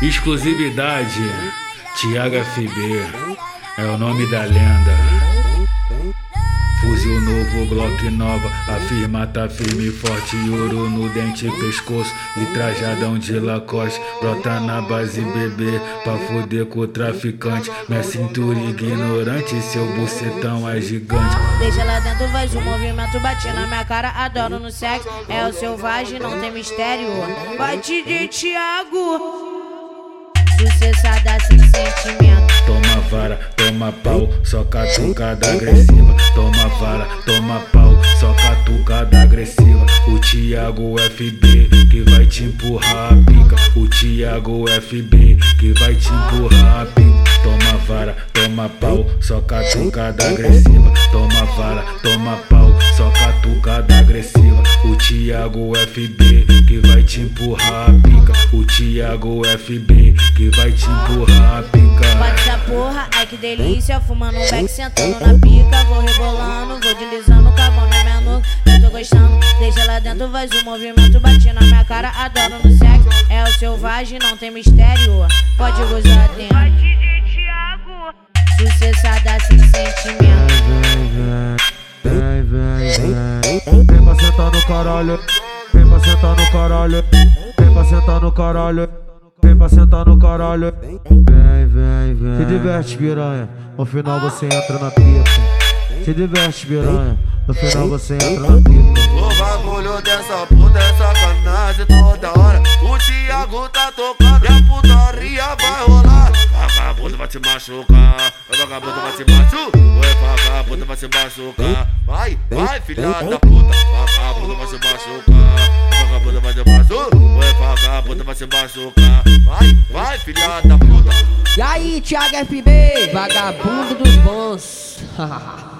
Exclusividade, Tiago FB, é o nome da lenda. Fuzil novo, Glock nova, a firma tá firme e forte, ouro no dente e pescoço e trajadão de Lacoste. Brota na base bebê pra foder com o traficante. Minha cintura ignorante, seu bucetão é gigante. Deixa lá dentro, faz o movimento, bate na minha cara, adoro no sexo. É o selvagem, não tem mistério. Bate de Thiago sucessada sem sentimento. Toma vara, toma pau, só catucada agressiva. Toma vara, toma pau, só catucada agressiva. O Thiago FB que vai te empurrar a pica. O Thiago FB que vai te empurrar a pica. Toma vara, toma pau, só catucada agressiva. Toma vara, toma pau, só catucada agressiva. O Thiago FB que vai te empurrar a pica. O Thiago FB que vai te empurrar a pica. Bate essa porra, ai que delícia. Fumando um beck, sentando na pica. Vou rebolando, vou deslizando com a mão na minha nuca. Eu tô gostando, deixa lá dentro, faz o movimento. Bate na minha cara, adoro no sexo. É o selvagem, não tem mistério. Pode gozar dentro. Bate de Thiago. Sucessada sem sentimento. Vem, vem, vem. Vem pra sentar no caralho. Vem pra sentar no caralho. Pra sentar no caralho. Vem pra sentar no caralho. Vem, vem, vem. Se diverte, piranha. No final você entra na pica. Se diverte, piranha. No final você entra na pica. O bagulho dessa puta é sacanagem toda hora. O Thiago tá tocando e a putaria vai rolar. Vagabundo vai te machucar. Vagabundo vai te machucar. Vagabundo vai te machucar. Vai, vai, filha da puta. Vagabundo Vai, vai, filha da puta. E aí, Thiago FB, vagabundo dos bons.